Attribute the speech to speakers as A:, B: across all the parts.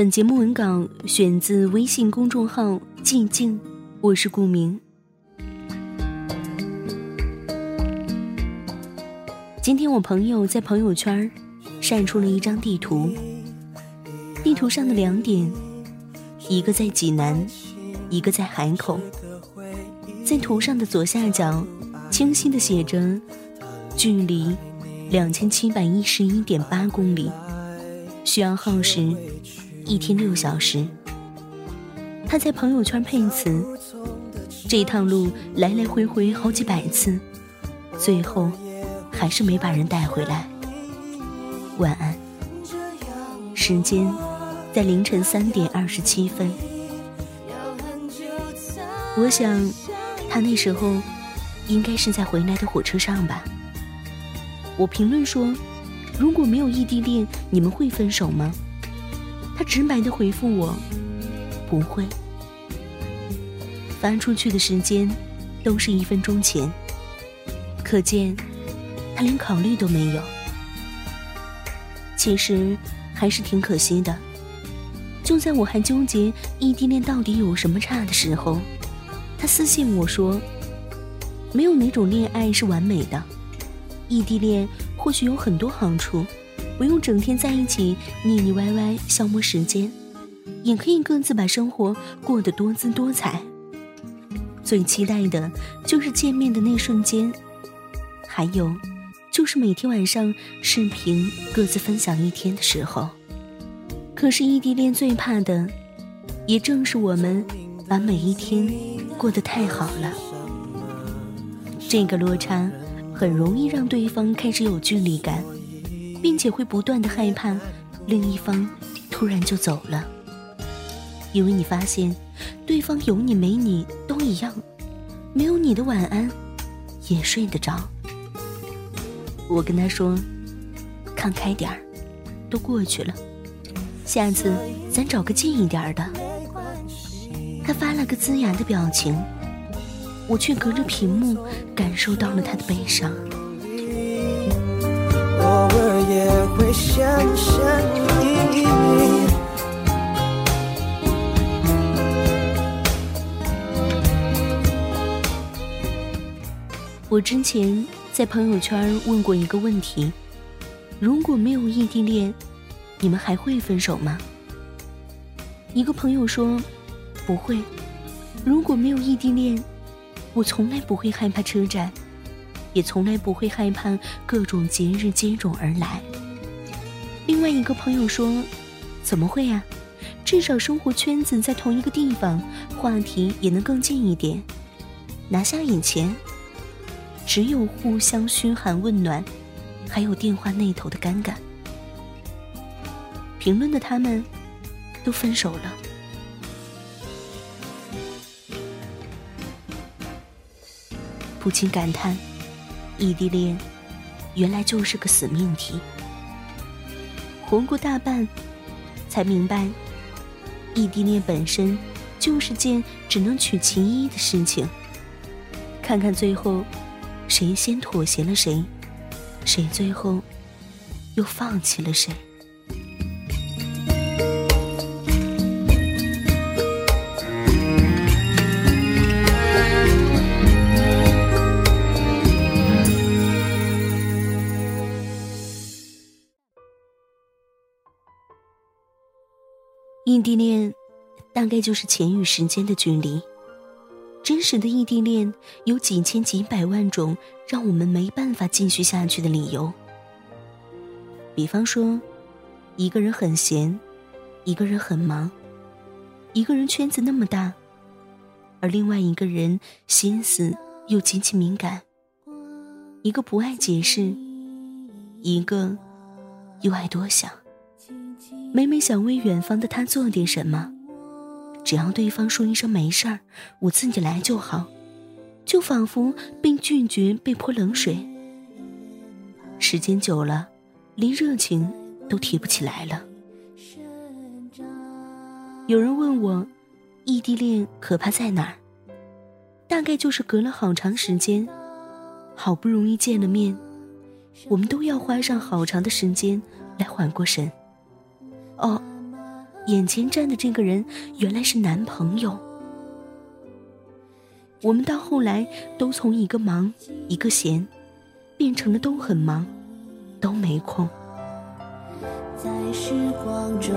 A: 本节目文稿选自微信公众号“寂静”，我是顾明。今天我朋友在朋友圈晒出了一张地图，地图上的两点，一个在济南，一个在海口。在图上的左下角，清晰的写着距离两千七百一十一点八公里，需要耗时。一天六小时，他在朋友圈配词：“这一趟路来来回回好几百次，最后还是没把人带回来。”晚安。时间在凌晨三点二十七分。我想，他那时候应该是在回来的火车上吧。我评论说：“如果没有异地恋，你们会分手吗？”他直白的回复我：“不会。”发出去的时间都是一分钟前，可见他连考虑都没有。其实还是挺可惜的。就在我还纠结异地恋到底有什么差的时候，他私信我说：“没有哪种恋爱是完美的，异地恋或许有很多好处。”不用整天在一起腻腻歪歪消磨时间，也可以各自把生活过得多姿多彩。最期待的就是见面的那瞬间，还有就是每天晚上视频各自分享一天的时候。可是异地恋最怕的，也正是我们把每一天过得太好了。这个落差很容易让对方开始有距离感。并且会不断的害怕，另一方突然就走了，因为你发现，对方有你没你都一样，没有你的晚安，也睡得着。我跟他说，看开点儿，都过去了，下次咱找个近一点的。他发了个呲牙的表情，我却隔着屏幕感受到了他的悲伤。会想想你。我之前在朋友圈问过一个问题：如果没有异地恋，你们还会分手吗？一个朋友说不会。如果没有异地恋，我从来不会害怕车站。也从来不会害怕各种节日接踵而来。另外一个朋友说：“怎么会呀？至少生活圈子在同一个地方，话题也能更近一点。拿下以前，只有互相嘘寒问暖，还有电话那头的尴尬。”评论的他们，都分手了。不禁感叹。异地恋，原来就是个死命题。活过大半，才明白，异地恋本身就是件只能取其一的事情。看看最后，谁先妥协了谁，谁最后又放弃了谁。异地恋，大概就是钱与时间的距离。真实的异地恋有几千几百万种让我们没办法继续下去的理由。比方说，一个人很闲，一个人很忙，一个人圈子那么大，而另外一个人心思又极其敏感。一个不爱解释，一个又爱多想。
B: 每每想为远方的他做点什么，只要对方说一声没事儿，我自己来就好，就仿佛被拒绝、被泼冷水。时间久了，连热情都提不起来了。有人问我，异地恋可怕在哪儿？大概就是隔了好长时间，好不容易见了面，我们都要花上好长的时间来缓过神。哦，眼前站的这个人原来是男朋友。我们到后来都从一个忙一个闲，变成了都很忙，都没空。在时光中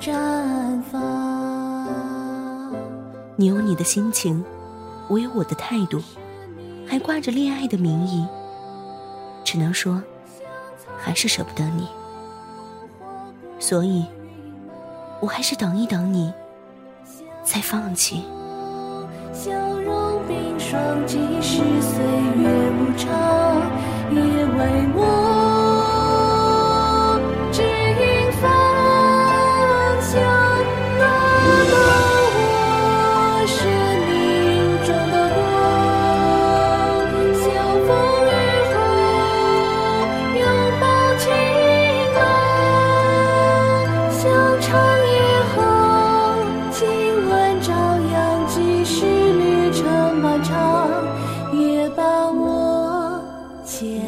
B: 绽放。你有你的心情。我有我的态度，还挂着恋爱的名义，只能说，还是舍不得你，所以，我还是等一等你，再放弃。笑容冰霜，即使岁月无常，也为我。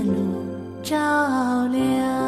B: 路照亮。